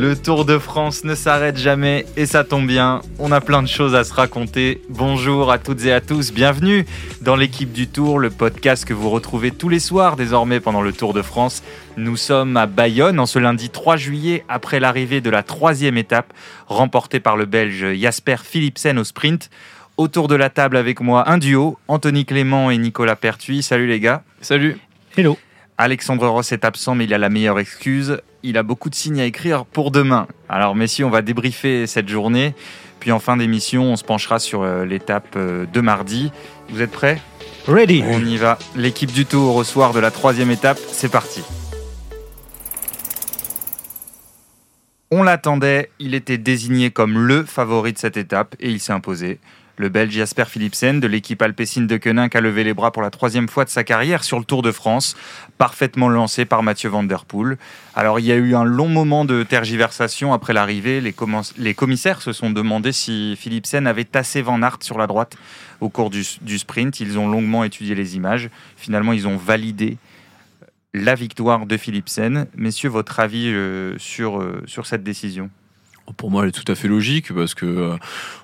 Le Tour de France ne s'arrête jamais et ça tombe bien, on a plein de choses à se raconter. Bonjour à toutes et à tous, bienvenue dans l'équipe du Tour, le podcast que vous retrouvez tous les soirs désormais pendant le Tour de France. Nous sommes à Bayonne en ce lundi 3 juillet après l'arrivée de la troisième étape remportée par le Belge Jasper Philipsen au sprint. Autour de la table avec moi un duo, Anthony Clément et Nicolas Pertuis. Salut les gars. Salut. Hello. Alexandre Ross est absent, mais il a la meilleure excuse. Il a beaucoup de signes à écrire pour demain. Alors, messieurs, on va débriefer cette journée. Puis en fin d'émission, on se penchera sur euh, l'étape euh, de mardi. Vous êtes prêts? Ready. On y va. L'équipe du Tour au soir de la troisième étape. C'est parti. On l'attendait. Il était désigné comme le favori de cette étape et il s'est imposé. Le Belge Jasper Philipsen de l'équipe alpecin de Koenig a levé les bras pour la troisième fois de sa carrière sur le Tour de France, parfaitement lancé par Mathieu Van Der Poel. Alors il y a eu un long moment de tergiversation après l'arrivée. Les, commissaires se sont demandé si Philipsen avait tassé Van Aert sur la droite au cours du, sprint. Ils ont longuement étudié les images. Finalement, ils ont validé la victoire de Philipsen. Messieurs, votre avis euh, euh, sur cette décision? Pour moi, elle est tout à fait logique parce que euh,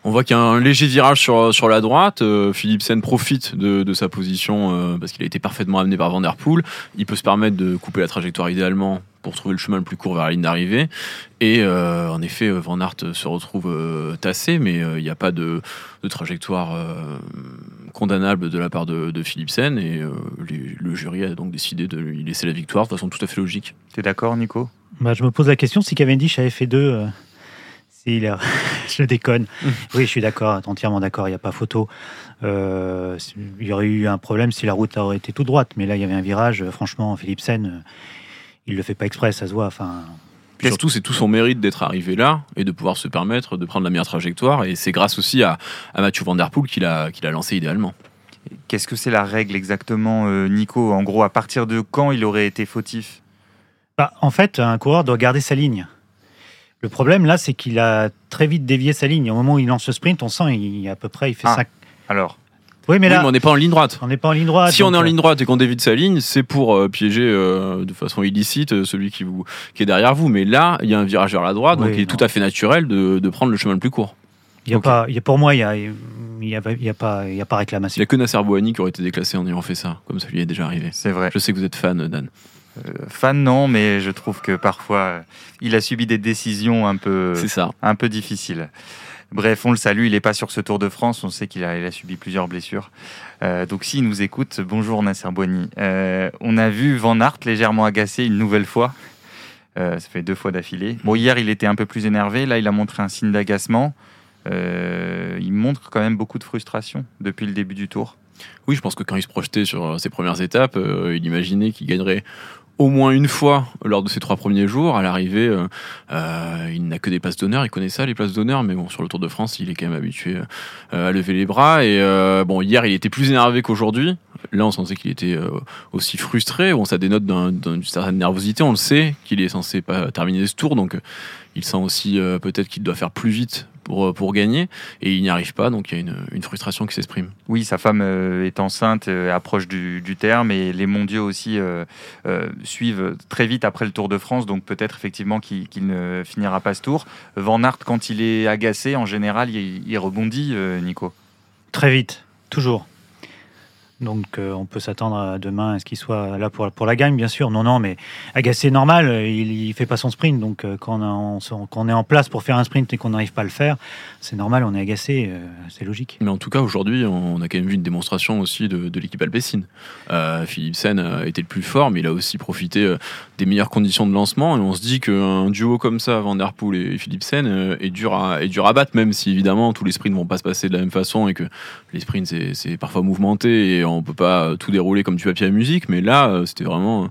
on voit qu'il y a un léger virage sur, sur la droite. Euh, Philippe Sen profite de, de, sa position euh, parce qu'il a été parfaitement amené par Van Der Poel. Il peut se permettre de couper la trajectoire idéalement pour trouver le chemin le plus court vers la ligne d'arrivée. Et euh, en effet, Van Aert se retrouve tassé, mais il n'y a pas de, de trajectoire condamnable de la part de, de Philipsen. Et le jury a donc décidé de lui laisser la victoire de façon tout à fait logique. Tu es d'accord, Nico? Bah, Je me pose la question si Cavendish avait fait deux je déconne. Oui, je suis d'accord, entièrement d'accord, il n'y a pas photo. Euh, il y aurait eu un problème si la route aurait été toute droite, mais là, il y avait un virage. Franchement, Philipsen, il ne le fait pas exprès, ça se voit. Enfin, surtout, c'est tout son mérite d'être arrivé là et de pouvoir se permettre de prendre la meilleure trajectoire. Et c'est grâce aussi à, Mathieu Van Der Poel qu'il a, qu'il a lancé idéalement. Qu'est-ce que c'est la règle exactement, euh, Nico? En gros, à partir de quand il aurait été fautif? Bah, En fait, un coureur doit garder sa ligne. Le problème là, c'est qu'il a très vite dévié sa ligne. Au moment où il lance le sprint, on sent il, à peu près, il fait ah, Alors. Oui, mais là, on n'est pas en ligne droite. On n'est pas en ligne droite. Si on est en euh, ligne droite et qu'on dévie de sa ligne, c'est pour euh, piéger euh, de façon illicite celui qui, vous, qui est derrière vous. Mais là, il y a un virage vers la droite, donc il est tout à fait naturel de, de, prendre le chemin le plus court. Il y a pas, il y a, pour moi, il n'y a, y a, il y a, pas, il y a pas réclamation. Il n'y a que Nasser Bouhani qui aurait été déclassé en ayant fait ça, comme ça lui est déjà arrivé. C'est vrai. Je sais que vous êtes fan, Dan. Euh, fan non, mais je trouve que parfois euh, il a subi des décisions un peu, ça. un peu difficiles. Bref, on le salue, il n'est pas sur ce Tour de France, on sait qu'il a, subi plusieurs blessures. Euh, donc s'il nous écoute, bonjour Nasser Boigny. on a vu Van Aert légèrement agacé une nouvelle fois. ça fait deux fois d'affilée. Bon, hier il était un peu plus énervé, là il a montré un signe d'agacement. il montre quand même beaucoup de frustration depuis le début du Tour. Oui, je pense que quand il se projetait sur ses premières étapes, il imaginait qu'il gagnerait au moins une fois lors de ses trois premiers jours. À l'arrivée, euh, euh, il n'a que des places d'honneur. Il connaît ça, les places d'honneur. Mais bon, sur le Tour de France, il est quand même habitué euh, à lever les bras. Et bon, hier, il était plus énervé qu'aujourd'hui. Là, on sentait qu'il était aussi frustré. Bon, ça dénote d'une certaine nervosité. On le sait qu'il est censé pas terminer ce tour, donc il sent aussi peut-être qu'il doit faire plus vite pour, pour gagner et il n'y arrive pas, donc il y a une, une frustration qui s'exprime. Oui, sa femme est enceinte, approche du, du, terme et les mondiaux aussi suivent très vite après le Tour de France, donc peut-être effectivement qu'il ne finira pas ce tour. Van Aert, quand il est agacé, en général, il, rebondit, euh, Nico. Très vite, toujours. Donc euh, on peut s'attendre à demain à ce qu'il soit là pour, pour la gagne, bien sûr. Non, non, mais agacé normal, il ne fait pas son sprint. Donc euh, quand, on, est en place pour faire un sprint et qu'on n'arrive pas à le faire, c'est normal, on est agacé, euh, c'est logique. Mais en tout cas, aujourd'hui, on a quand même vu une démonstration aussi de, l'équipe Alpecin. Philipsen a été le plus fort, mais il a aussi profité des meilleures conditions de lancement. Et on se dit qu'un duo comme ça, Van Der Poel et Philipsen, est, dur à, est dur à battre, même si évidemment tous les sprints ne vont pas se passer de la même façon et que les sprints, c'est parfois mouvementé. On peut pas tout dérouler comme du papier à musique, mais là, euh, c'était vraiment euh,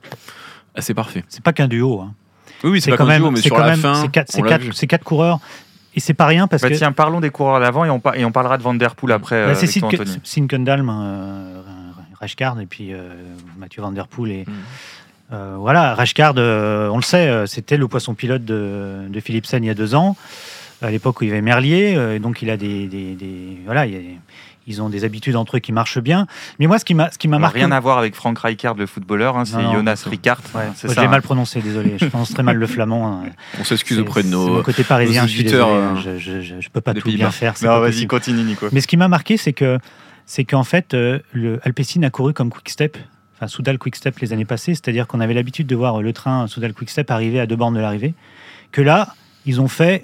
assez parfait. C'est pas qu'un duo. Hein. Oui, oui, c'est pas qu'un duo, mais sur la fin, c'est quatre, quatre, coureurs. Et c'est pas rien parce bah, que. Tiens, parlons des coureurs d'avant et on, et on parlera de Van Der Poel après. Bah, c'est Sinkendalm, euh, Rashkard et puis Mathieu Van Der Poel. Et, mm. voilà, Rashkard, on le sait, c'était le poisson pilote de, de Philipsen il y a deux ans, à l'époque où il y avait Merlier. donc il a des, des, des voilà, il y a, Ils ont des habitudes entre eux qui marchent bien. Mais moi, ce qui m'a, ce qui m'a marqué. rien à voir avec Frank Rijkaard, le footballeur, hein, c'est Jonas Rickaert. Ouais, c'est moi, ça. je l'ai mal hein. prononcé, désolé. Je prononce très mal le flamand. hein. On s'excuse auprès de c'est nos. Mon côté parisien, nos je suis désolé. euh, hein. Je, je, je- je peux pas tout bien faire. Non, vas-y, continue, Nico. Mais ce qui m'a marqué, c'est que c'est qu'en fait, euh, le Alpecin a couru comme Quick Step, enfin Soudal Quick Step les années passées, c'est-à-dire qu'on avait l'habitude de voir le train Soudal Quick Step arriver à deux bornes de l'arrivée, que là, ils ont fait.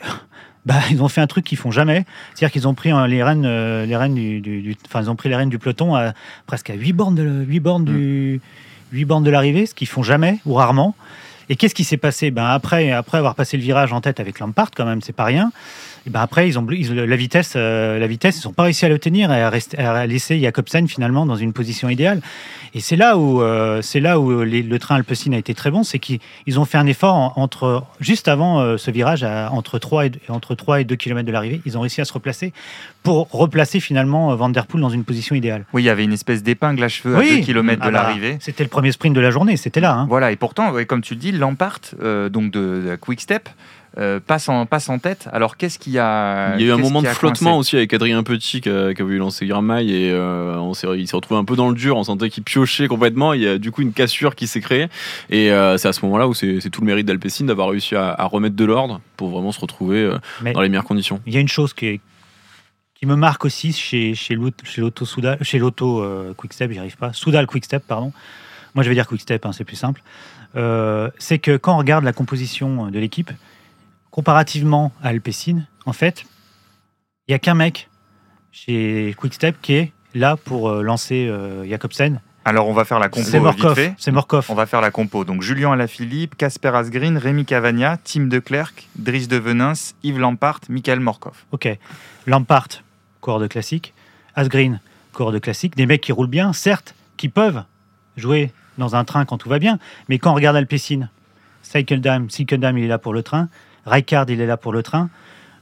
Bah, ils ont fait un truc qu'ils font jamais, c'est-à-dire qu'ils ont pris euh, les rênes, euh, les rênes du, du- ils ont pris les rênes du peloton à presque à 8 bornes de, huit bornes du, huit bornes de l'arrivée, ce qu'ils font jamais ou rarement. Et qu'est-ce qui s'est passé? Ben après, après avoir passé le virage en tête avec Lampard, quand même, c'est pas rien. Et ben après, ils ont, ils- la vitesse, euh, la vitesse, ils n'ont pas réussi à l'obtenir et à, rester- à laisser Jacobsen finalement dans une position idéale. Et c'est là où, euh, c'est là où les- le train Alpecin a été très bon, c'est qu'ils ils ont fait un effort en- entre juste avant euh, ce virage, à- entre 3 et, entre 3 et 2 km de l'arrivée, ils ont réussi à se replacer pour replacer finalement Van Der Poel dans une position idéale. Oui, il y avait une espèce d'épingle à cheveux à 2 km de Ah bah, l'arrivée. C'était le premier sprint de la journée, c'était là. hein. Voilà, et pourtant, comme tu le dis, Lampart, donc de, de Quick Step, euh, passe, en, passe en tête. Alors qu'est-ce qu'il y a Il y a eu un moment de flottement aussi avec Adrien Petit qui a, qui a voulu lancer Girmay et euh, on s'est, il s'est retrouvé un peu dans le dur. On sentait qu'il piochait complètement. Il y a du coup une cassure qui s'est créée et euh, c'est à ce moment-là où c'est, c'est tout le mérite d'Alpecin d'avoir réussi à, à remettre de l'ordre pour vraiment se retrouver euh, dans les meilleures conditions. Il y a une chose qui, est- qui me marque aussi chez, chez l'auto chez l'auto Soudal, chez l'auto euh, Quickstep, j'y arrive pas, Soudal Quickstep, pardon. Moi, je vais dire Quickstep, hein, c'est plus simple. Euh, c'est que quand on regarde la composition de l'équipe, comparativement à Alpecin, en fait, il y a qu'un mec chez Quickstep qui est là pour euh, lancer euh, Jacobsen. Alors on va faire la compo C'est vite Morkov. C'est Morkov. On va faire la compo. Donc Julien Alaphilippe, Casper Asgreen, Rémi Cavagna, Tim de Klerk, Dries de Venins, Yves Lampart, Michael Morkov. Ok. Lampart, coureur de classique. Asgreen, coureur de classique. Des mecs qui roulent bien, certes, qui peuvent jouer dans un train quand tout va bien. Mais quand on regarde Alpecin, Seikeldam, Seikeldam, il est là pour le train. Rijkaard, il est là pour le train.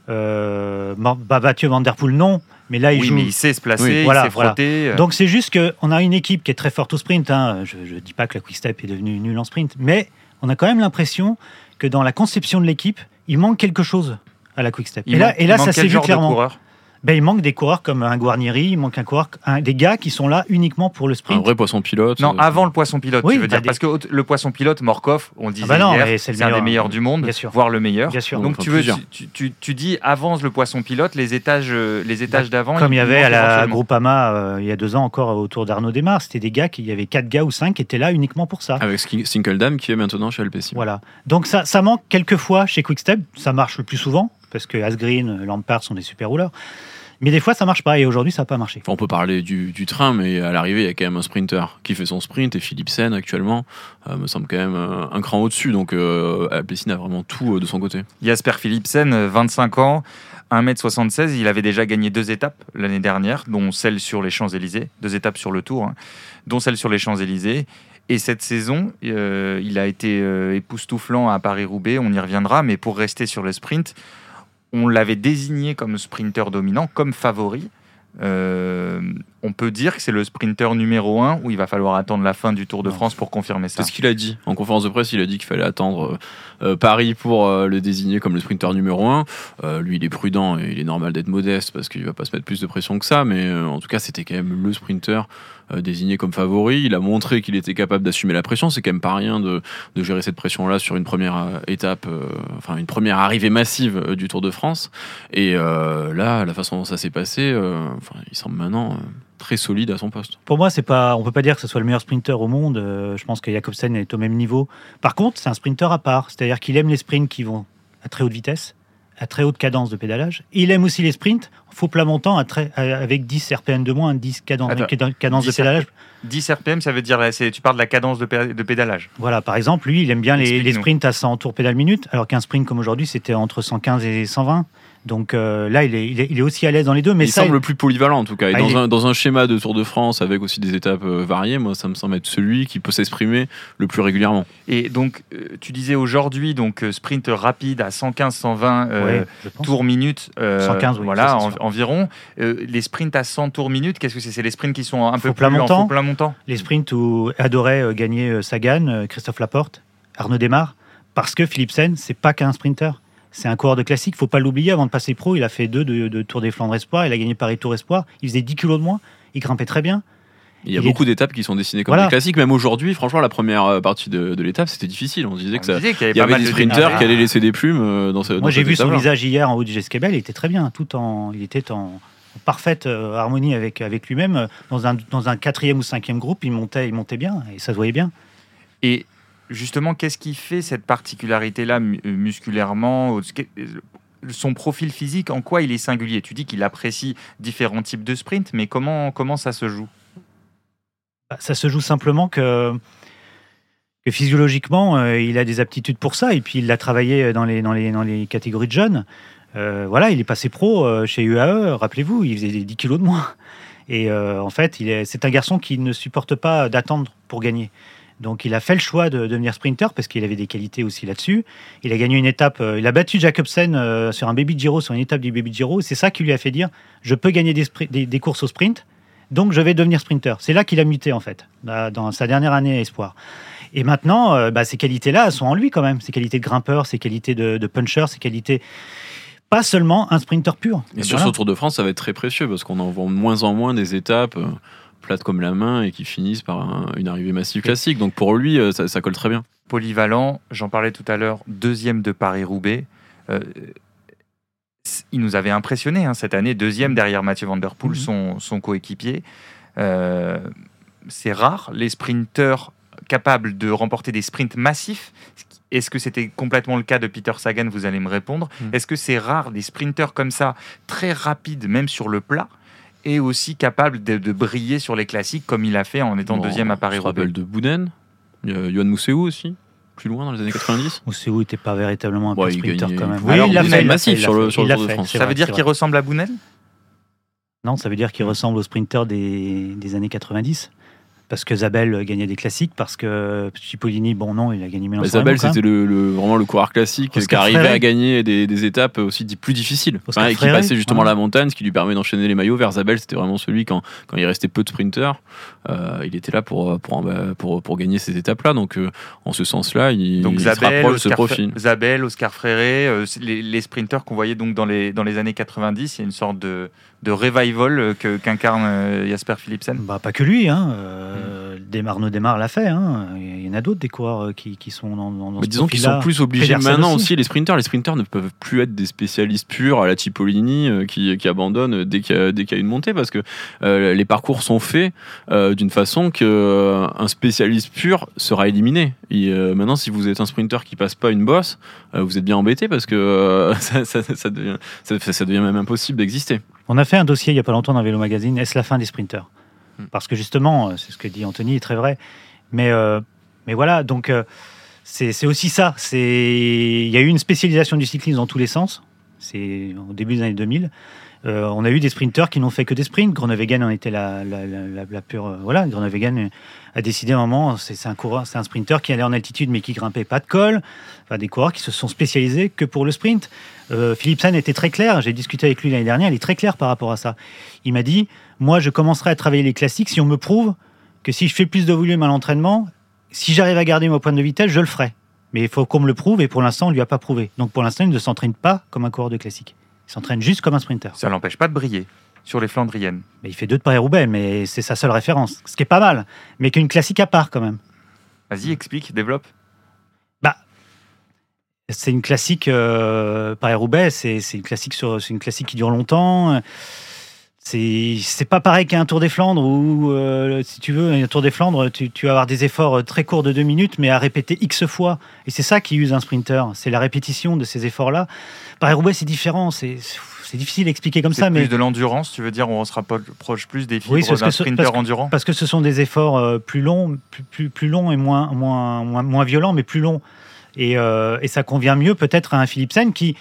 Euh, bah, Mathieu Van Der Poel, non. Mais là, il oui, joue. mais il sait se placer, Oui, il voilà, sait frotter. euh, Donc c'est juste qu'on a une équipe qui est très forte au sprint. hein. Je ne dis pas que la Quick Step est devenue nulle en sprint, mais on a quand même l'impression que dans la conception de l'équipe, il manque quelque chose à la Quick Step. il et là, et là ça s'est vu clairement. Ben, il manque des coureurs comme un Guarnieri, il manque un coureur, un- des gars qui sont là uniquement pour le Un sprint. vrai poisson pilote. Non, euh, avant le poisson pilote, Oui, tu veux dire. des- Parce que le poisson pilote, Morkov, on le disait bah non, hier, mais c'est un des meilleur, meilleurs du monde, bien sûr. voire le meilleur. Bien sûr. Donc, enfin, tu, veux, tu, tu- tu dis avance le poisson pilote, les étages, euh, les étages d'avant. Comme il y avait à la. Groupama euh, il y a deux ans encore autour d'Arnaud Desmar, c'était des gars qui, il y avait quatre gars ou cinq qui étaient là uniquement pour ça. Avec Sinkeldam qui est maintenant chez Alpecin. Voilà. Donc ça, ça manque quelquefois chez Quickstep, ça marche le plus souvent, parce que Asgreen, Lampard sont des super rouleurs. Mais des fois, ça marche pas, et aujourd'hui, ça n'a pas marché. Enfin, on peut parler du, du train, mais à l'arrivée, il y a quand même un sprinter qui fait son sprint et Philipsen actuellement euh, me semble quand même euh, un cran au-dessus. Donc euh, Alpecin a vraiment tout euh, de son côté. Jasper Philipsen, euh, 25 ans, 1m76, il avait déjà gagné deux étapes l'année dernière, dont celle sur les Champs-Élysées, deux étapes sur le Tour, hein, dont celle sur les Champs-Élysées. Et cette saison, euh, il a été euh, époustouflant à Paris-Roubaix, on y reviendra, mais pour rester sur le sprint, on l'avait désigné comme sprinter dominant, comme favori. Euh, on peut dire que c'est le sprinter numéro un où il va falloir attendre la fin du Tour de. France pour confirmer ça. C'est ce qu'il a dit? En conférence de presse, il a dit qu'il fallait attendre euh, euh, Paris pour euh, le désigner comme le sprinter numéro 1. lui, il est prudent et il est normal d'être modeste parce qu'il va pas se mettre plus de pression que ça. Mais en tout cas, c'était quand même le sprinter désigné comme favori. Il a montré qu'il était capable d'assumer la pression. C'est quand même pas rien de, de gérer cette pression-là sur une première euh, étape, euh, enfin une première arrivée massive euh, du Tour de France. Et euh, là, la façon dont ça s'est passé, euh, il semble maintenant euh, très solide à son poste. Pour moi, c'est pas, on peut pas dire que ce soit le meilleur sprinter au monde. Euh, je pense que Jacobsen est au même niveau. Par contre, c'est un sprinter à part. C'est-à-dire qu'il aime les sprints qui vont à très haute vitesse, à très haute cadence de pédalage. Il aime aussi les sprints faux plat montant à très, à- avec 10 RPM de moins, 10 cadence, Attends, cadence- cadence de 10 pédalage. 10 RPM, ça veut dire, tu parles de la cadence de, pé- de pédalage. Voilà, par exemple, lui, il aime bien les, les sprints à 100 tours pédale minute, alors qu'un sprint comme aujourd'hui, c'était entre 115 et 120. Donc euh, là, il est, il, est, il est aussi à l'aise dans les deux. Mais il ça, semble le plus polyvalent en tout cas. Et Ah, dans, il est- un, dans un schéma de Tour de France avec aussi des étapes euh, variées, moi ça me semble être celui qui peut s'exprimer le plus régulièrement. Et donc, euh, tu disais aujourd'hui, donc euh, sprint rapide à 115-120 ouais, je pense. tours minute, euh, 115, oui, voilà, en- environ. Euh, les sprints à 100 tours minute, qu'est-ce que c'est? C'est les sprints qui sont un peu plus en montant. plat montant. les sprints où adorait euh, gagner euh, Sagan, euh, Christophe Laporte, Arnaud Desmar, parce que Philipsen, c'est pas qu'un sprinter. C'est un coureur de classique, faut pas l'oublier. Avant de passer pro, il a fait deux de, de Tour des Flandres Espoir, il a gagné Paris Tour Espoir. Il faisait 10 kilos de moins, il grimpait très bien. Il y a Il beaucoup d'étapes qui sont dessinées comme Voilà. des classiques. Même aujourd'hui, franchement, la première euh, partie de, de l'étape, c'était difficile. On se disait que ça. Qu'il y avait Il y pas avait mal des de sprinters qui allaient laisser des plumes euh, dans ce. Moi, j'ai vu son visage hier en haut du Gesquebel, il était très bien, tout en, il était en, parfaite euh, harmonie avec, avec lui-même. Dans un, dans un quatrième ou cinquième groupe, il montait, il montait bien et ça se voyait bien. Et justement, qu'est-ce qui fait cette particularité-là euh, musculairement euh, Son profil physique, en quoi il est singulier? Tu dis qu'il apprécie différents types de sprints, mais comment, comment ça se joue? Bah, Ça se joue simplement que, que physiologiquement, euh, il a des aptitudes pour ça et puis il l'a travaillé dans les, dans, les, dans les catégories de jeunes. Voilà, il est passé pro chez UAE, rappelez-vous, il faisait des 10 kilos de moins. Et en fait, c'est un garçon qui ne supporte pas d'attendre pour gagner. Donc il a fait le choix de devenir sprinter parce qu'il avait des qualités aussi là-dessus. Il a gagné une étape, euh, il a battu Jacobsen euh, sur un baby Giro, sur une étape du baby Giro. C'est ça qui lui a fait dire je peux gagner des, spri- des- des courses au sprint, donc je vais devenir sprinter. C'est là qu'il a muté en fait, là, dans sa dernière année à Espoir. Et maintenant, euh, bah, ces qualités-là sont en lui quand même. Ces qualités de grimpeur, ces qualités de, de puncher, ces qualités. Pas seulement un sprinter pur. Et sur ce Tour de France, ça va être très précieux parce qu'on en voit de moins en moins des étapes plates comme la main et qui finissent par un- une arrivée massive classique. Donc pour lui, euh, ça, ça colle très bien. Polyvalent, j'en parlais tout à l'heure, deuxième de Paris-Roubaix. Euh, il nous avait impressionné hein, cette année, deuxième derrière Mathieu Van Der Poel, Mhm. son, son coéquipier. Euh, c'est rare, les sprinteurs capables de remporter des sprints massifs. Est-ce que c'était complètement le cas de Peter Sagan Vous allez me répondre. Mhm. Est-ce que c'est rare des sprinteurs comme ça, très rapides, même sur le plat, et aussi capables de, de briller sur les classiques comme il a fait en étant Bon, deuxième à Paris-Roubaix rappelle de Bouden, a Yohan Mousseau aussi, plus loin dans les années 90. Mousseau n'était pas véritablement un Ouais, sprinter gagnait- quand même. Oui, il l'a était fait, massif sur le- sur le Tour de France. Ça vrai, veut dire qu'il ressemble à Bounel Non, ça veut dire qu'il ressemble au sprinter des, des années 90. Parce que Zabel gagnait des classiques, parce que Cipollini, bon non, il a gagné Milan Remo, quand c'était le, le- vraiment le coureur classique Oscar qui arrivait à gagner des, des étapes aussi plus difficiles. Oscar Enfin, et qui passait justement ouais. la montagne, ce qui lui permet d'enchaîner les maillots. Vers Zabel, c'était vraiment celui quand, quand il restait peu de sprinters, euh, il était là pour, pour, pour, pour gagner ces étapes-là. Donc, euh, en ce sens-là, il, Donc il se Zabel, rapproche de ce Oscar, profil. Zabel, Oscar Fréré, euh, les, les sprinteurs qu'on voyait donc dans les, dans les années 90, il y a une sorte de, de revival euh, que- qu'incarne euh, Jasper Philipsen? Bah, pas que lui, hein. euh, Desmarno Desmar l'a fait. Hein. Il y en a d'autres des coureurs euh, qui, qui sont dans, dans, Mais ce disons qu'ils sont plus obligés maintenant aussi. aussi. les sprinters. Les sprinters ne peuvent plus être des spécialistes purs à la Cipollini euh, qui, qui abandonnent dès qu'il y, a- dès qu'il y a une montée parce que euh, les parcours sont faits euh, d'une façon que euh, un spécialiste pur sera éliminé. Et, euh, maintenant, si vous êtes un sprinter qui passe pas une bosse, euh, vous êtes bien embêté parce que euh, ça, ça- ça devient, ça, ça devient même impossible d'exister. On a fait un dossier il n'y a pas longtemps dans Vélo Magazine, est-ce la fin des sprinters Hmm. Parce que justement, euh, c'est ce que dit Anthony, est très vrai. Mais, euh, mais voilà, donc euh, c'est aussi ça. Il y a eu une spécialisation du cyclisme dans tous les sens. C'est au début des années 2000. Euh, on a eu des sprinteurs qui n'ont fait que des sprints. Groenewegen en était la, pure. euh, voilà, Groenewegen a décidé à un moment, c'est c'est un coureur, c'est un sprinter qui allait en altitude mais qui grimpait pas de col. Enfin, des coureurs qui se sont spécialisés que pour le sprint. Euh, Philipsen était très clair. J'ai discuté avec lui l'année dernière. Il est très clair par rapport à ça. Il m'a dit, moi, je commencerai à travailler les classiques si on me prouve que si je fais plus de volume à l'entraînement, si j'arrive à garder mon point de vitesse, je le ferai. Mais il faut qu'on me le prouve et pour l'instant, on lui a pas prouvé. Donc pour l'instant, il ne s'entraîne pas comme un coureur de classique. Il s'entraîne juste comme un sprinter. Ça l'empêche pas de briller sur les Flandriennes. Mais il fait deux de Paris-Roubaix, mais c'est sa seule référence. Ce qui est pas mal, mais qu'une classique à part quand même. Vas-y, explique, développe. C'est une classique euh, Paris-Roubaix, c'est une classique sur, c'est une classique qui dure longtemps. C'est pas pareil qu'un Tour des Flandres où, euh, si tu veux, un Tour des Flandres, tu, tu vas avoir des efforts très courts de deux minutes, mais à répéter X fois. Et c'est ça qui use un sprinter, c'est la répétition de ces efforts-là. Paris-Roubaix, c'est différent, c'est difficile à expliquer comme ça, plus mais de l'endurance, tu veux dire, on se rapproche plus des fibres Oui, d'un sprinter parce que- endurant parce que ce sont des efforts euh, plus longs, plus, plus, plus longs et moins, moins, moins, moins violents, mais plus longs. Et, euh, et ça convient mieux peut-être à un Philipsen qui,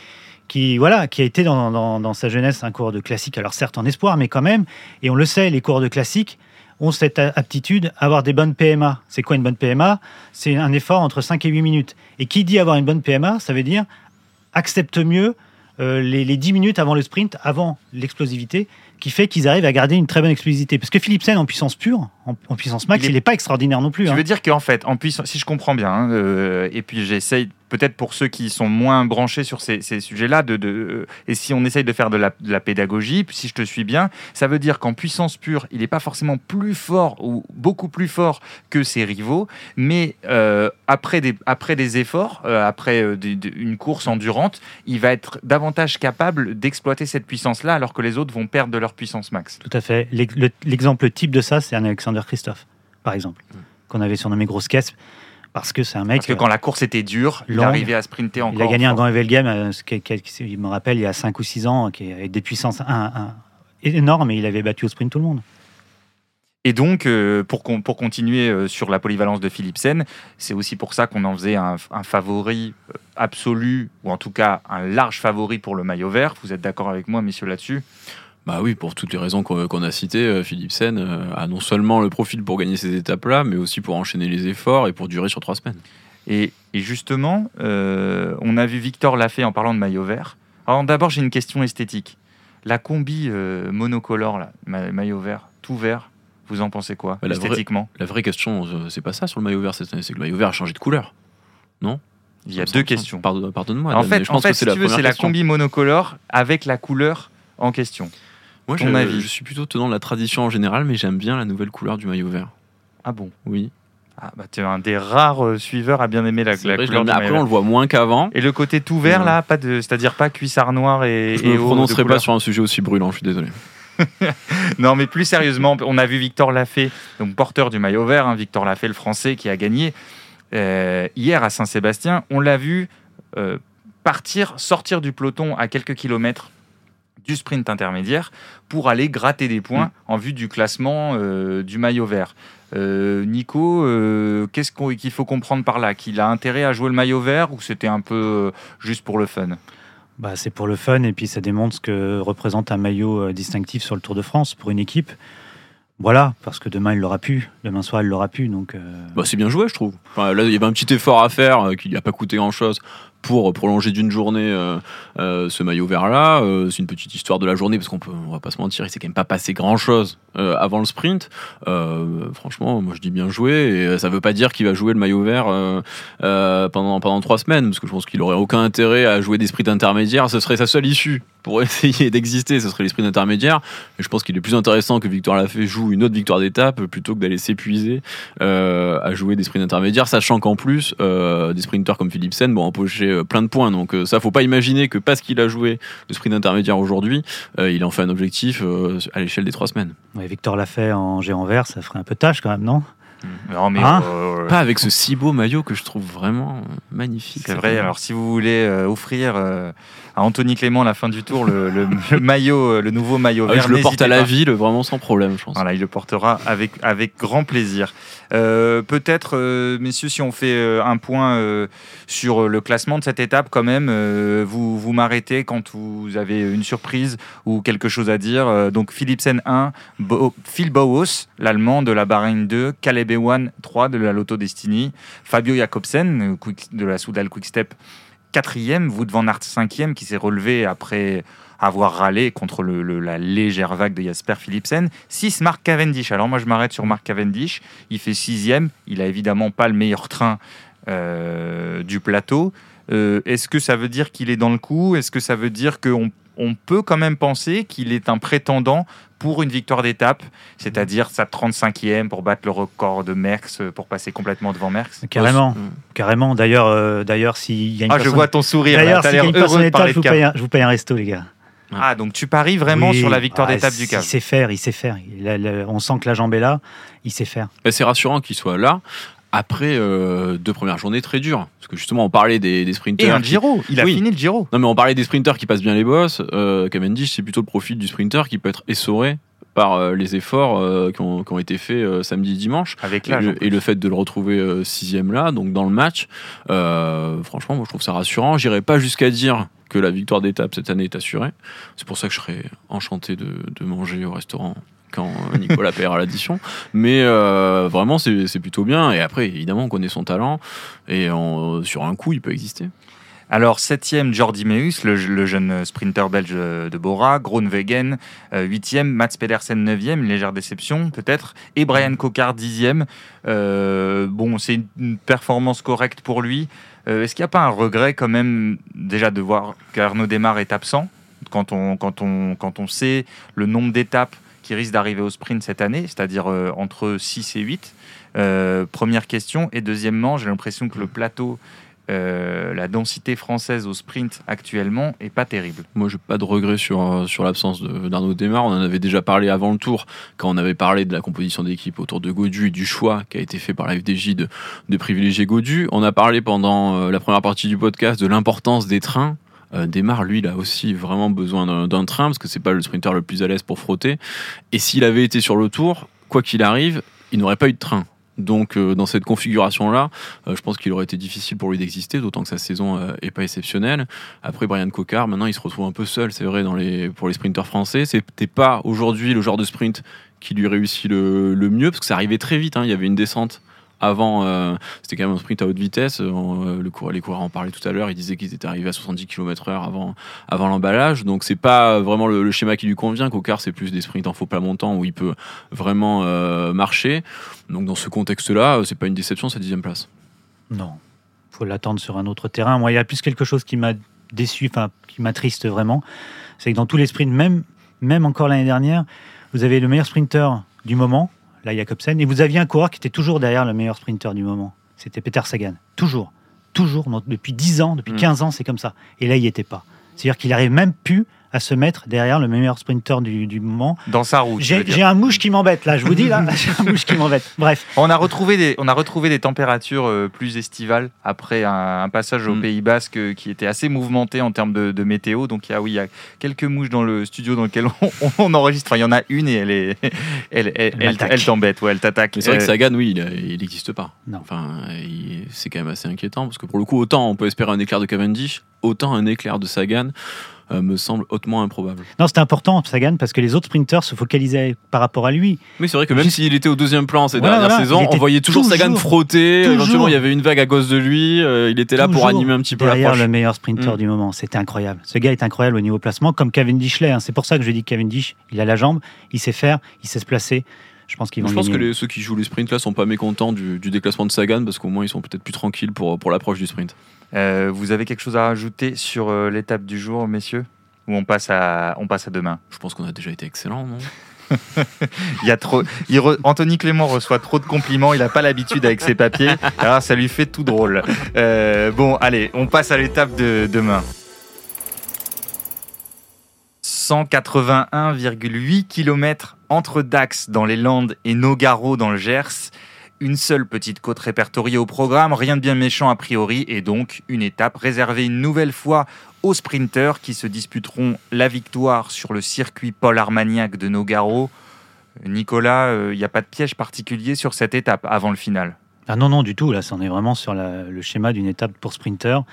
qui, voilà, qui a été dans, sa jeunesse un coureur de classique, alors certes en espoir, mais quand même, et on le sait, les coureurs de classique ont cette aptitude à avoir des bonnes PMA. C'est quoi une bonne PMA C'est un effort entre 5 et 8 minutes. Et qui dit avoir une bonne PMA, ça veut dire accepte mieux euh, les, les 10 minutes avant le sprint, avant l'explosivité, qui fait qu'ils arrivent à garder une très bonne explosivité. Parce que Philipsen, en puissance pure, En, en puissance max, Il est- il n'est pas extraordinaire non plus. Tu hein. veux dire qu'en fait, en puissance, si je comprends bien, hein, euh, et puis j'essaye, peut-être pour ceux qui sont moins branchés sur ces, ces sujets-là, de, de- et si on essaye de faire de la, de la pédagogie, si je te suis bien, ça veut dire qu'en puissance pure, il n'est pas forcément plus fort ou beaucoup plus fort que ses rivaux, mais euh, après, des, après des efforts, euh, après euh, des- une course endurante, il va être davantage capable d'exploiter cette puissance-là, alors que les autres vont perdre de leur puissance max. Tout à fait. L'ex- le- L'exemple type de ça, c'est un Alexander Christophe, par exemple, qu'on avait surnommé Grosse Caisse, parce que c'est un mec. Parce que quand la course était dure, il longue, arrivait à sprinter encore. il a gagné un grand Evel Game, euh, ce qui- qui- qui- il me rappelle, il y a 5 ou 6 ans, qui avec des puissances un- un- énormes, et il avait battu au sprint tout le monde. Et donc, euh, pour, con- pour continuer euh, sur la polyvalence de Philipsen, c'est aussi pour ça qu'on en faisait un, un favori absolu, ou en tout cas un large favori pour le maillot vert. Vous êtes d'accord avec moi, messieurs, là-dessus? Bah oui, pour toutes les raisons qu'on a citées, euh, Philipsen euh, a non seulement le profil pour gagner ces étapes-là, mais aussi pour enchaîner les efforts et pour durer sur trois semaines. et, et justement, euh, on a vu Victor l'a fait en parlant de maillot vert. Alors d'abord, j'ai une question esthétique. La combi euh, monocolore, là, ma- maillot vert, tout vert, vous en pensez quoi Bah, la vraie- esthétiquement? La vraie question, c'est pas ça sur le maillot vert cette année, c'est que le maillot vert a changé de couleur. Il y a deux questions. Pardon- Pardonne-moi, En fait, je en pense fait que si c'est la tu veux, c'est la combi monocolore avec la couleur en question. Moi, ton avis. je suis plutôt tenant de la tradition en général, mais j'aime bien la nouvelle couleur du maillot vert. Ah bon? Oui. Ah bah tu es un des rares euh, suiveurs à bien aimer la, la vrai, couleur Après, on le voit moins qu'avant. Et le côté tout vert Ouais. là, pas de, c'est-à-dire pas cuissard noir et, Je ne prononcerai pas sur un sujet aussi brûlant, je suis désolé. Non mais plus sérieusement, on a vu Victor Lafay, donc porteur du maillot vert, hein, Victor Lafay le français qui a gagné euh, hier à Saint-Sébastien. On l'a vu euh, partir, sortir du peloton à quelques kilomètres du sprint intermédiaire pour aller gratter des points Mm. en vue du classement euh, du maillot vert. Euh, Nico, euh, qu'est-ce qu'il faut comprendre par là? Qu'il a intérêt à jouer le maillot vert ou c'était un peu euh, juste pour le fun? Bah, c'est pour le fun et puis ça démontre ce que représente un maillot euh, distinctif sur le Tour de France pour une équipe. Voilà, parce que demain il l'aura pu, demain soir il l'aura pu. Donc, euh, Bah, c'est bien joué, je trouve. Enfin, là, il y avait un petit effort à faire euh, qui n'a pas coûté grand-chose pour prolonger d'une journée euh, euh, ce maillot vert-là. Euh, c'est une petite histoire de la journée parce qu'on peut, on va pas se mentir, il s'est quand même pas passé grand-chose avant le sprint. Franchement, moi je dis bien joué et ça veut pas dire qu'il va jouer le maillot vert pendant pendant trois semaines parce que je pense qu'il aurait aucun intérêt à jouer des sprints intermédiaires. Ce serait sa seule issue pour essayer d'exister. Ce serait les sprints intermédiaires. Et je pense qu'il est plus intéressant que Victoire Lafay joue une autre victoire d'étape plutôt que d'aller s'épuiser à jouer des sprints intermédiaires, sachant qu'en plus, des sprinteurs comme Philipsen bon, empoché euh, plein de points. Donc euh, ça, faut pas imaginer que parce qu'il a joué le sprint intermédiaire aujourd'hui, euh, il en fait un objectif à l'échelle des trois semaines. Victor l'a fait en géant vert, ça ferait un peu tâche quand même, non? Non mais Hein euh, Pas avec ce si beau maillot que je trouve vraiment magnifique. C'est vrai. Alors, si vous voulez euh, offrir euh, à Anthony Clément à la fin du tour le, le- le maillot, le nouveau maillot Ah vert, je le porte à la pas. ville vraiment sans problème, je pense. Voilà, il le portera avec, avec grand plaisir. Peut-être, messieurs, si on fait un point sur le classement de cette étape, quand même, vous, vous m'arrêtez quand vous avez une surprise ou quelque chose à dire. Donc, Philipsen 1, Bo- Phil Bauhaus, l'allemand de la Bahreïn 2, Caleb Ewan 3 de la Lotto Destiny, Fabio Jacobsen euh, de la Soudal Quickstep quatrième, Wout van Aert cinquième, qui s'est relevé après avoir râlé contre la légère vague de Jasper Philipsen. 6, Mark Cavendish. Alors moi, je m'arrête sur Mark Cavendish. Il fait sixième. Il a évidemment pas le meilleur train euh, du plateau. Euh, Est-ce que ça veut dire qu'il est dans le coup? Est-ce que ça veut dire qu'on on peut quand même penser qu'il est un prétendant pour une victoire d'étape, c'est-à-dire sa 35e pour battre le record de Merckx, pour passer complètement devant Merckx Carrément, Mm. carrément. D'ailleurs, euh, d'ailleurs, s'il y a une Ah, je vois ton sourire. D'ailleurs, s'il y a une personne heureux de d'étape, je vous, paye un, je vous paye un resto, les gars. Ah, donc tu paries vraiment Oui. sur la victoire Ah, d'étape du Il Cap. sait faire, il sait faire. Il a- le- on sent que la jambe est là, il sait faire. C'est rassurant qu'il soit là après euh, deux premières journées très dures. Parce que justement, on parlait des, des Et sprinters. un qui- Giro. Il a Oui. fini le Giro. Non, mais on parlait des sprinters qui passent bien les bosses. Euh, Cavendish, c'est plutôt le profil du sprinter qui peut être essoré par euh, les efforts euh, qui, ont, qui ont été faits samedi et dimanche. Avec Et le, et le fait de le retrouver sixième là, donc dans le match, franchement, moi je trouve ça rassurant. J'irai pas jusqu'à dire que la victoire d'étape cette année est assurée. C'est pour ça que je serais enchanté de, de manger au restaurant quand Nicolas paiera l'addition. Mais euh, vraiment, c'est plutôt bien. Et après, évidemment, on connaît son talent. Et sur un coup, il peut exister. Alors, septième, Jordi Meus, le, jeune sprinter belge de Bora. Groenwegen, euh, huitième. Mats Pedersen, neuvième. Légère déception, peut-être. Et Brian Cocard, dixième. Euh, bon, c'est une performance correcte pour lui. Euh, Est-ce qu'il n'y a pas un regret, quand même, déjà de voir qu'Arnaud Desmar est absent? Quand on, quand, on, quand on sait le nombre d'étapes qui risquent d'arriver au sprint cette année, c'est-à-dire euh, entre 6 et 8 Euh, Première question. Et deuxièmement, j'ai l'impression que le plateau, euh, la densité française au sprint actuellement est pas terrible. Moi, j'ai pas de regret sur, sur l'absence d'Arnaud Desmar. On en avait déjà parlé avant le tour, quand on avait parlé de la composition d'équipe autour de Godu et du choix qui a été fait par la FDJ de, de privilégier Godu. On a parlé pendant la première partie du podcast de l'importance des trains. Euh, Desmar, lui, il a aussi vraiment besoin d'un train parce que c'est pas le sprinter le plus à l'aise pour frotter. Et s'il avait été sur le tour, quoi qu'il arrive, il n'aurait pas eu de train. Donc, euh, dans cette configuration-là, euh, je pense qu'il aurait été difficile pour lui d'exister, d'autant que sa saison euh, est pas exceptionnelle. Après, Brian Cocard, maintenant, il se retrouve un peu seul, c'est vrai, dans les, pour les sprinteurs français. C'était pas aujourd'hui le genre de sprint qui lui réussit le, le mieux, parce que ça arrivait très vite. hein. Il y avait une descente avant, euh, c'était quand même un sprint à haute vitesse. Euh, le coureur, les coureurs en parlaient tout à l'heure. Ils disaient qu'ils étaient arrivés à 70 km/h avant, l'emballage. Donc, c'est pas vraiment le, schéma qui lui convient. Cocard, c'est plus des sprints en faux plat montant où il peut vraiment euh, marcher. Donc, dans ce contexte-là, euh, c'est pas une déception, cette dixième place. Non, faut l'attendre sur un autre terrain. Moi, il y a plus quelque chose qui m'a déçu, enfin, qui m'attriste vraiment. C'est que dans tous les sprints, même, même encore l'année dernière, vous avez le meilleur sprinter du moment, là, Jacobsen, et vous aviez un coureur qui était toujours derrière le meilleur sprinter du moment. C'était Peter Sagan. Toujours. Toujours. Depuis 10 ans, depuis Mm. 15 ans, c'est comme ça. Et là, il n'y était pas. C'est-à-dire qu'il arrive même plus à se mettre derrière le meilleur sprinter du, du moment. Dans sa veux J'ai un mouche qui m'embête, là, je vous dis, là, j'ai un mouche qui m'embête. Bref. On a retrouvé des, on a retrouvé des températures euh, plus estivales après un, un passage au Mm. Pays Basque euh, qui était assez mouvementé en termes de, de météo. Donc il y a, oui, il y a quelques mouches dans le studio dans lequel on, on enregistre. Enfin, il y en a une et elle est, elle, elle, elle, m'attaque. elle t'embête, ouais, elle t'attaque. Mais c'est vrai que Euh, Sagan, oui, il n'existe pas. Non. Enfin, c'est quand même assez inquiétant parce que pour le coup, autant on peut espérer un éclair de Cavendish, autant un éclair de Sagan euh, me semble hautement improbable. Non, c'était important, Sagan, parce que les autres sprinters se focalisaient par rapport à lui. Oui, c'est vrai que même Juste- s'il était au deuxième plan ces Voilà, dernières voilà, saisons, on voyait toujours, toujours, Sagan frotter. toujours Éventuellement, il y avait une vague à gauche de lui. euh, il était là pour animer un petit peu derrière l'approche. le meilleur sprinter Mm. du moment. C'était incroyable. Ce gars est incroyable au niveau placement, comme Cavendish l'est. hein. C'est pour ça que je dis que Cavendish, il a la jambe, il sait faire, il sait se placer. Je pense qu'ils vont Je pense que les- ceux qui jouent les sprints là sont pas mécontents du, du déclassement de Sagan parce qu'au moins ils sont peut-être plus tranquilles pour, pour l'approche du sprint. Euh, vous avez quelque chose à rajouter sur euh, l'étape du jour, messieurs? Ou on passe à, on passe à demain? Je pense qu'on a déjà été excellent, non? Il y a trop. il re- Anthony Clément reçoit trop de compliments. Il n'a pas l'habitude avec ses papiers. Alors ça lui fait tout drôle. Euh, bon, allez, on passe à l'étape de demain. 181,8 km entre Dax dans les Landes et Nogaro dans le Gers. Une seule petite côte répertoriée au programme, rien de bien méchant a priori, et donc une étape réservée une nouvelle fois aux sprinteurs qui se disputeront la victoire sur le circuit Paul Armagnac de Nogaro. Nicolas, il n'y a pas de piège particulier sur cette étape avant le final? Ah non, non, du tout. Là, c'en est vraiment sur la- le schéma d'une étape pour sprinter.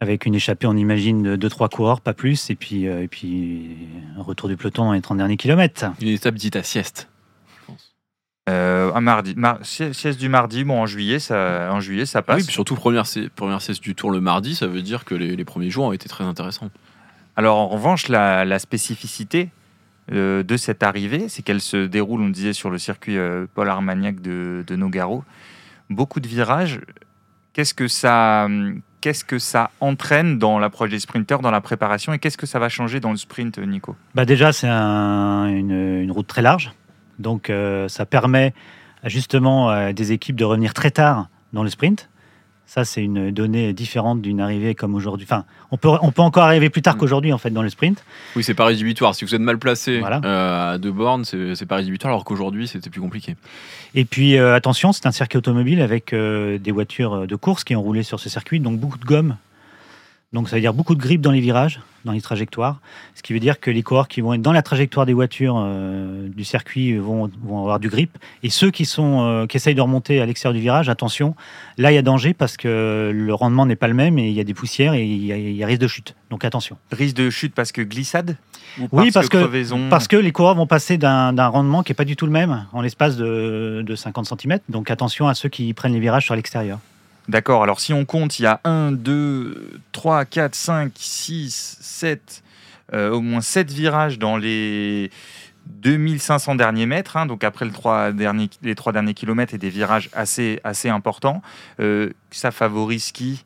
Avec une échappée, on imagine, de 2-3 coureurs, pas plus. Et puis, euh, et puis un retour du peloton dans les 30 derniers kilomètres. Une étape dite à sieste. Euh, un mardi, mar- si- sieste du mardi, bon en juillet, ça, en juillet, ça passe. Oui, puis surtout première, sé- première sieste du tour le mardi, ça veut dire que les, les premiers jours ont été très intéressants. Alors en revanche, la, la spécificité euh, de cette arrivée, c'est qu'elle se déroule, on disait, sur le circuit euh, Paul Armagnac de, de Nogaro. Beaucoup de virages. Qu'est-ce que ça, qu'est-ce que ça entraîne dans l'approche des sprinteurs, dans la préparation, et qu'est-ce que ça va changer dans le sprint, Nico? Bah déjà, c'est un- une, une route très large. Donc, euh, ça permet justement à des équipes de revenir très tard dans le sprint. Ça, c'est une donnée différente d'une arrivée comme aujourd'hui. Enfin, on peut, on peut encore arriver plus tard Mm. qu'aujourd'hui, en fait, dans le sprint. Oui, c'est pas rédhibitoire. Si vous êtes mal placé Voilà. euh, à deux bornes, c'est c'est pas rédhibitoire, alors qu'aujourd'hui, c'était plus compliqué. Et puis, euh, attention, c'est un circuit automobile avec euh, des voitures de course qui ont roulé sur ce circuit, donc beaucoup de gomme. Donc, ça veut dire beaucoup de grippe dans les virages, dans les trajectoires. Ce qui veut dire que les coureurs qui vont être dans la trajectoire des voitures euh, du circuit vont, vont avoir du grip. Et ceux qui, sont, euh, qui essayent de remonter à l'extérieur du virage, attention, là, il y a danger parce que le rendement n'est pas le même et il y a des poussières et il y a, il y a risque de chute. Donc, attention. Risque de chute parce que glissade Ou Oui, parce que- Parce que les coureurs vont passer d'un d'un rendement qui n'est pas du tout le même en l'espace de, de 50 cm. Donc, attention à ceux qui prennent les virages sur l'extérieur. D'accord, alors si on compte, il y a 1, 2, 3, 4, 5, 6, 7, au moins 7 virages dans les 2500 derniers mètres, hein, donc après les trois derniers, les trois derniers kilomètres et des virages assez, assez importants. Euh, ça favorise qui?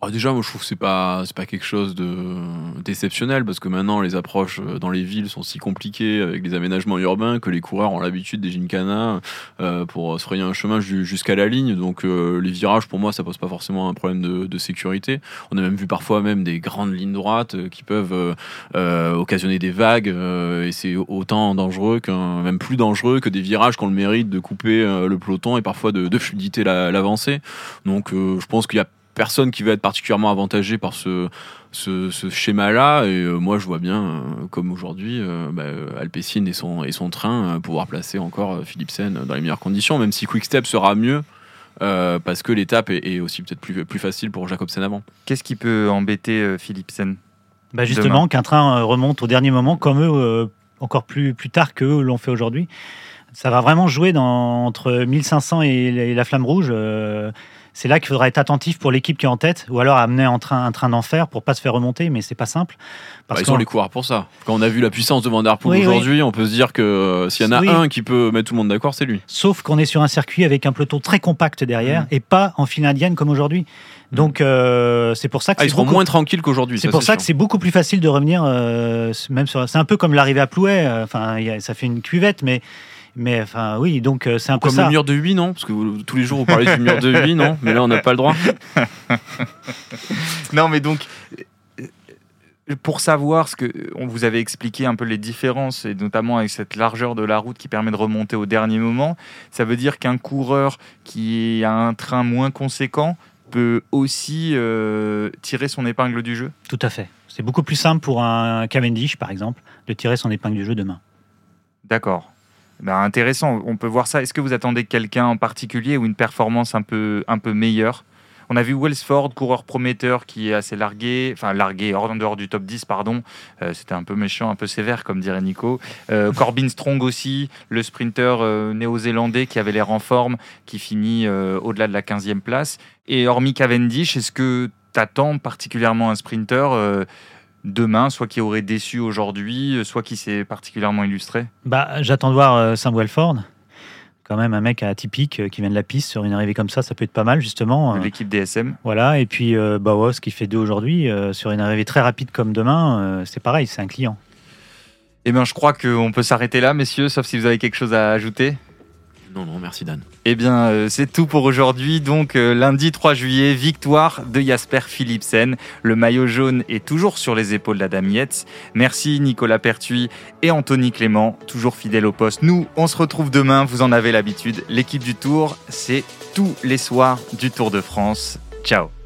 Ah, déjà, moi je trouve que c'est pas c'est pas quelque chose de d'exceptionnel parce que maintenant les approches euh, dans les villes sont si compliquées avec les aménagements urbains que les coureurs ont l'habitude des gincana euh, pour se frayer un chemin jusqu'à la ligne. Donc euh, les virages pour moi ça pose pas forcément un problème de, de, sécurité. On a même vu parfois même des grandes lignes droites qui peuvent occasionner des vagues et c'est autant dangereux qu'un même plus dangereux que des virages qui ont le mérite de couper le peloton et parfois de, de fluidité l'avancée. Donc je pense qu'il y a personne qui va être particulièrement avantagé par ce, ce, schéma-là. Et euh, moi, je vois bien, euh, comme aujourd'hui, euh, bah, Alpecin et son, et son train pouvoir placer encore Philipsen dans les meilleures conditions, même si Quickstep sera mieux. parce que l'étape est, aussi peut-être plus, plus facile pour Jacobsen avant. Qu'est-ce qui peut embêter Philipsen bah Justement, qu'un train remonte au dernier moment, comme eux, encore plus, plus tard qu'eux l'ont fait aujourd'hui. Ça va vraiment jouer dans, entre 1500 et, la Flamme Rouge c'est là qu'il faudra être attentif pour l'équipe qui est en tête, ou alors amener un train, un train d'enfer pour pas se faire remonter, mais c'est pas simple. Parce bah, ils ont les coureurs pour ça. Quand on a vu la puissance de Van Der Poel aujourd'hui, on peut se dire que euh, s'il y en a un qui peut mettre tout le monde d'accord, c'est lui. Sauf qu'on est sur un circuit avec un peloton très compact derrière mm. et pas en file indienne comme aujourd'hui. Mm. Donc euh, c'est pour ça que ah, ils seront moins tranquilles qu'aujourd'hui. C'est pour ça que c'est beaucoup plus facile de revenir. Euh, même sur... c'est un peu comme l'arrivée à Plouet. Enfin, ça fait une cuvette, mais mais enfin, oui, donc euh, c'est un peu Comme le mur de 8, non? Parce que tous les jours, vous parlez du mur de 8, non? Mais là, on n'a pas le droit. non, mais donc, euh, pour savoir ce que on vous avait expliqué un peu les différences et notamment avec cette largeur de la route qui permet de remonter au dernier moment, ça veut dire qu'un coureur qui a un train moins conséquent peut aussi euh, tirer son épingle du jeu? Tout à fait. C'est beaucoup plus simple pour un Cavendish par exemple de tirer son épingle du jeu demain. D'accord. Ben, intéressant, on peut voir ça. Est-ce que vous attendez quelqu'un en particulier ou une performance un peu, un peu meilleure? On a vu Wellsford, coureur prometteur qui est assez largué, enfin largué hors dehors du top 10, pardon. Euh, c'était un peu méchant, un peu sévère, comme dirait Nico. Euh, Corbin Strong aussi, le sprinter euh, néo-zélandais qui avait l'air en forme, qui finit au-delà de la 15e place. Et hormis Cavendish, est-ce que tu attends particulièrement un sprinter demain, soit qui aurait déçu aujourd'hui, soit qui s'est particulièrement illustré bah, J'attends de voir euh, Samuel-Ford. Quand même un mec atypique euh, qui vient de la piste sur une arrivée comme ça, ça peut être pas mal justement. De l'équipe DSM. Voilà, et puis euh, Bawos qui fait deux aujourd'hui, sur une arrivée très rapide comme demain, c'est pareil, c'est un client. Eh bien, je crois qu'on peut s'arrêter là, messieurs, sauf si vous avez quelque chose à ajouter. Merci Dan. Eh bien, euh, c'est tout pour aujourd'hui. Donc, euh, lundi 3 juillet, victoire de Jasper Philipsen. Le maillot jaune est toujours sur les épaules d'Adam Yates. Merci Nicolas Pertuis et Anthony Clément, toujours fidèles au poste. Nous, on se retrouve demain, vous en avez l'habitude. L'équipe du Tour, c'est tous les soirs du Tour de France. Ciao